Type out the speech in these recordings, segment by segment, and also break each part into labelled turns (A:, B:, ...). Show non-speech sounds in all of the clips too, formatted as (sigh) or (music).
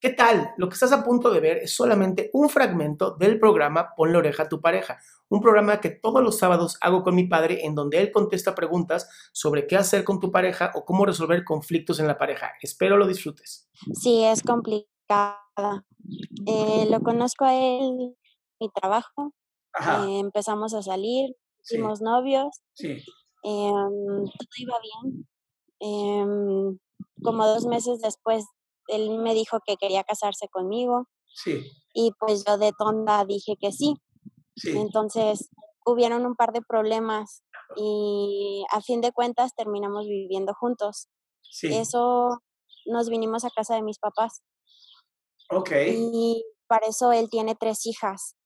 A: ¿Qué tal? Lo que estás a punto de ver es solamente un fragmento del programa Pon la oreja a tu pareja, un programa que todos los sábados hago con mi padre en donde él contesta preguntas sobre qué hacer con tu pareja o cómo resolver conflictos en la pareja. Espero lo disfrutes.
B: Sí, es complicada. Eh, lo conozco a él, mi trabajo. Eh, empezamos a salir, fuimos novios.
C: Sí.
B: Em, todo iba bien. Em, como dos meses después él me dijo que quería casarse conmigo.
C: Sí.
B: Y pues yo de tonda dije que sí.
C: Sí.
B: Entonces hubieron un par de problemas y a fin de cuentas terminamos viviendo juntos.
C: Sí.
B: Eso nos vinimos a casa de mis papás.
C: Ok.
B: Y para eso él tiene tres hijas.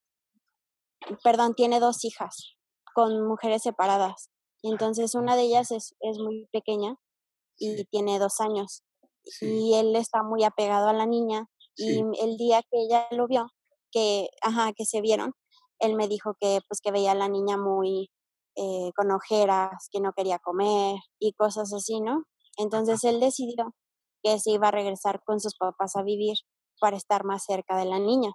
B: Perdón, tiene dos hijas con mujeres separadas. Entonces una de ellas es, es muy pequeña y tiene dos años y él está muy apegado a la niña y el día que ella lo vio, que, ajá, que se vieron, él me dijo que pues que veía a la niña muy eh, con ojeras, que no quería comer y cosas así, ¿no? Entonces él decidió que se iba a regresar con sus papás a vivir para estar más cerca de la niña.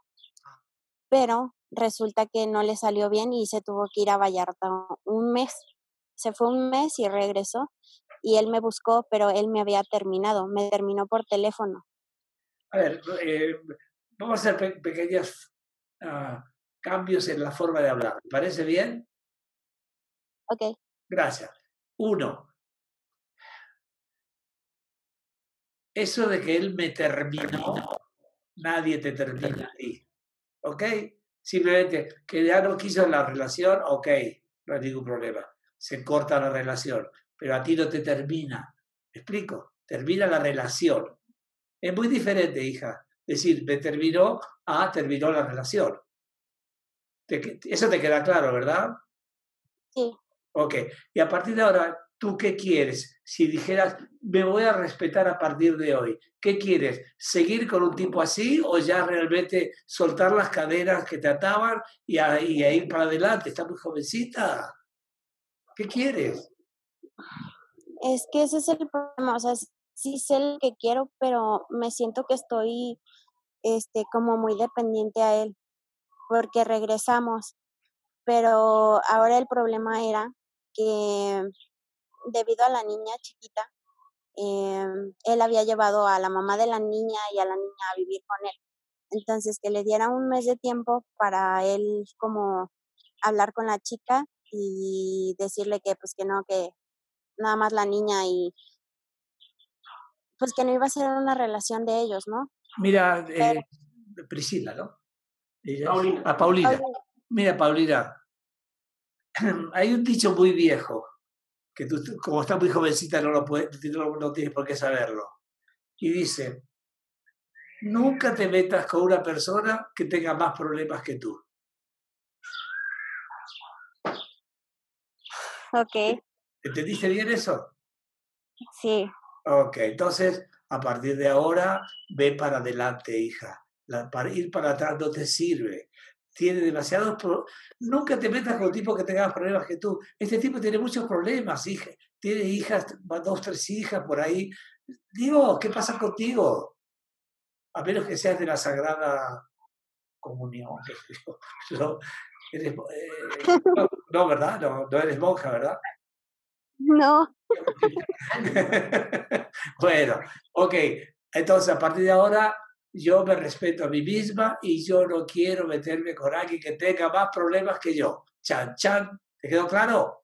B: Pero resulta que no le salió bien y se tuvo que ir a Vallarta un mes. Se fue un mes y regresó y él me buscó, pero él me había terminado, me terminó por teléfono.
C: A ver, eh, vamos a hacer pequeños ah, cambios en la forma de hablar. ¿Me parece bien?
B: Ok.
C: Gracias. Uno, eso de que él me terminó, nadie te termina ahí. ¿Ok? Simplemente que ya no quiso la relación, ok, no hay ningún problema. Se corta la relación pero a ti no te termina. ¿Me explico? Termina la relación. Es muy diferente, hija. Decir, me terminó a terminó la relación. eso te queda claro, ¿verdad?
B: Sí.
C: Ok. Y a partir de ahora, ¿tú qué quieres? Si dijeras, me voy a respetar a partir de hoy, ¿qué quieres? ¿Seguir con un tipo así o ya realmente soltar las cadenas que te ataban y a, y a ir para adelante? Estás muy jovencita. ¿Qué quieres?
B: Es que ese es el problema, o sea, sí sé lo que quiero, pero me siento que estoy este como muy dependiente a él porque regresamos. Pero ahora el problema era que debido a la niña chiquita, em, él había llevado a la mamá de la niña y a la niña a vivir con él. Entonces, que le diera un mes de tiempo para él como hablar con la chica y decirle que pues que no, que nada más la niña y pues que no iba a ser una relación de ellos, ¿no?
C: Mira, eh, Priscila, ¿no? Paulina. A Paulina. Mira, Paulina, (clears throat) hay un dicho muy viejo, que tú, como estás muy jovencita, no, lo puedes, no tienes por qué saberlo. Y dice, nunca te metas con una persona que tenga más problemas que tú.
B: Ok.
C: ¿Entendiste bien eso?
B: Sí.
C: Ok, entonces a partir de ahora ve para adelante, hija. para ir para atrás no te sirve. Tiene demasiados problemas. Nunca te metas con un tipo que tenga más problemas que tú. Este tipo tiene muchos problemas, hija. Tiene hijas, dos, tres hijas por ahí. Digo, ¿qué pasa contigo? A menos que seas de la Sagrada Comunión. (laughs) No, eres, eh, no, ¿verdad? No, no eres monja, ¿verdad?
B: No. (laughs)
C: bueno, ok. Entonces, a partir de ahora, yo me respeto a mí misma y yo no quiero meterme con alguien que tenga más problemas que yo. Chan, chan. ¿Te quedó claro?